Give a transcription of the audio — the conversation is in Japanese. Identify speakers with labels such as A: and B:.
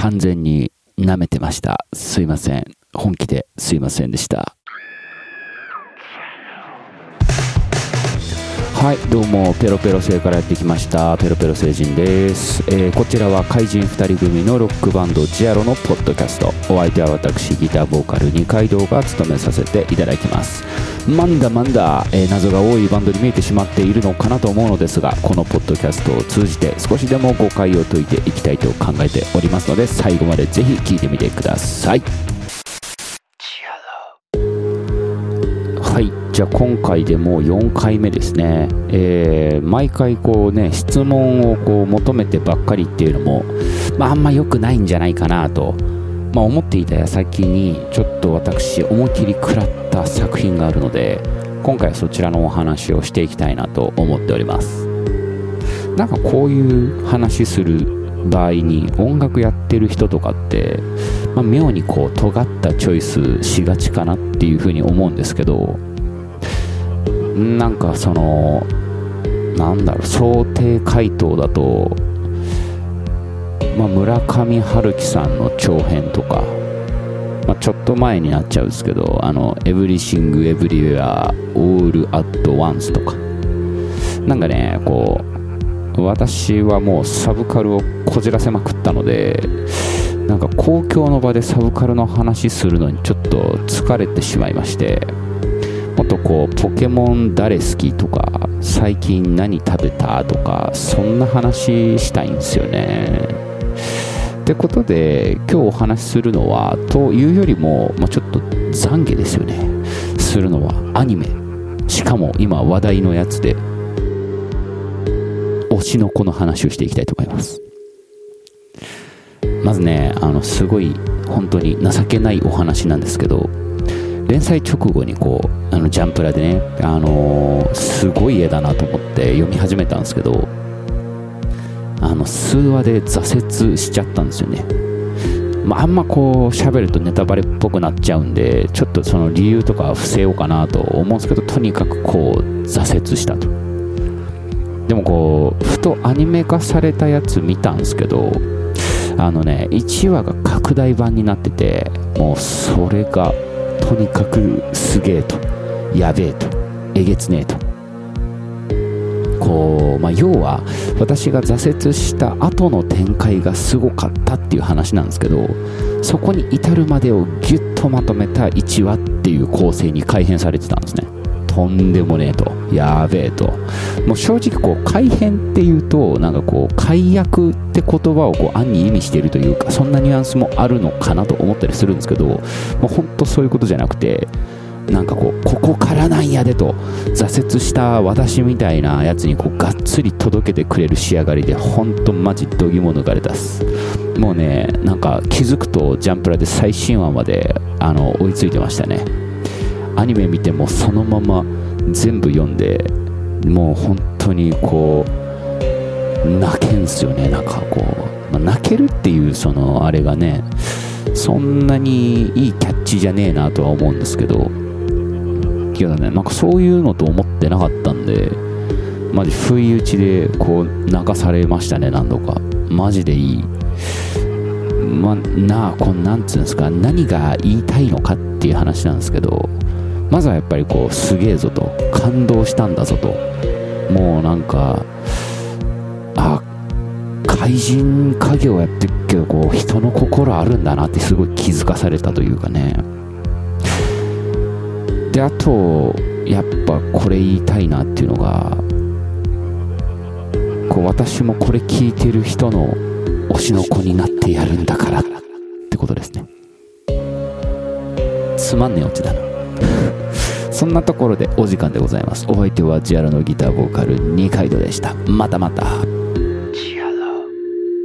A: 完全に舐めてました。すいません。本気ですいませんでした。はい、どうも、ペロペロ星からやってきました、ペロペロ星人です。えーこちらは怪人2人組のロックバンドジアロのポッドキャスト。お相手は私、ギターボーカル二階堂が務めさせていただきます。なんだなんだ、えー謎が多いバンドに見えてしまっているのかなと思うのですが、このポッドキャストを通じて少しでも誤解を解いていきたいと考えておりますので、最後までぜひ聞いてみてください。はい、じゃあ今回でもう4回目ですね。えー毎回こうね、質問をこう求めてばっかりっていうのも、まああんま良くないんじゃないかなと、まあ思っていた矢先に、ちょっと私思い切り食らった作品があるので、今回はそちらのお話をしていきたいなと思っております。なんかこういう話する場合に音楽やってる人とかって、まあ、妙にこう尖ったチョイスしがちかなっていうふうに思うんですけどなんかそのなんだろう想定回答だと、まあ、村上春樹さんの長編とか、まあ、ちょっと前になっちゃうんですけど「あの Everything Everywhere All at Once」とか。なんかねこう私はもうサブカルをこじらせまくったのでなんか公共の場でサブカルの話するのにちょっと疲れてしまいましてもっとこうポケモン誰好きとか最近何食べたとかそんな話したいんですよね。ってことで今日お話しするのはというよりも、まあ、ちょっと懺悔ですよね。するのはアニメ。しかも今話題のやつで推しの子の話をしていきたいと思います。まずねあのすごい本当に情けないお話なんですけど連載直後にこうあのジャンプラでね、あのーすごい絵だなと思って読み始めたんですけどあの数話で挫折しちゃったんですよね、まあ、んまこう喋るとネタバレっぽくなっちゃうんでちょっとその理由とかは伏せようかなと思うんですけどとにかくこう挫折したと。でもこうふとアニメ化されたやつ見たんですけどあのね1話が拡大版になっててもうそれがとにかくすげえとやべえとえげつねえと。こう、まあ、要は私が挫折した後の展開がすごかったっていう話なんですけどそこに至るまでをギュッとまとめた1話っていう構成に改変されてたんですね。とんでもねえと。やべえと。もう正直こう改変っていうとなんかこう解約って言葉をこう暗に意味しているというかそんなニュアンスもあるのかなと思ったりするんですけどもう本当そういうことじゃなくてなんかこうここからなんやでと挫折した私みたいなやつにこうがっつり届けてくれる仕上がりで本当マジどぎも抜かれたす。もうねなんか気づくとジャンプラで最新話まであの追いついてましたね。アニメ見てもそのまま全部読んでもう本当にこう泣けんすよね。なんかこう、まあ泣けるっていうそのあれがねそんなにいいキャッチじゃねえなとは思うんですけどけどねなんかそういうのと思ってなかったんでマジ不意打ちでこう泣かされましたね何度か。マジでいい。まあなあこんなんつうんですか何が言いたいのかっていう話なんですけどまずはやっぱりこうすげえぞと感動したんだぞと。もうなんかあ怪人家業やってるけどこう人の心あるんだなってすごい気づかされたというかね。であとやっぱこれ言いたいなっていうのがこう私もこれ聞いてる人の推しの子になってやるんだからってことですね。つまんねえオチだな。そんなところでお時間でございます。お相手はジアラのギターボーカル二階堂でした。またまた。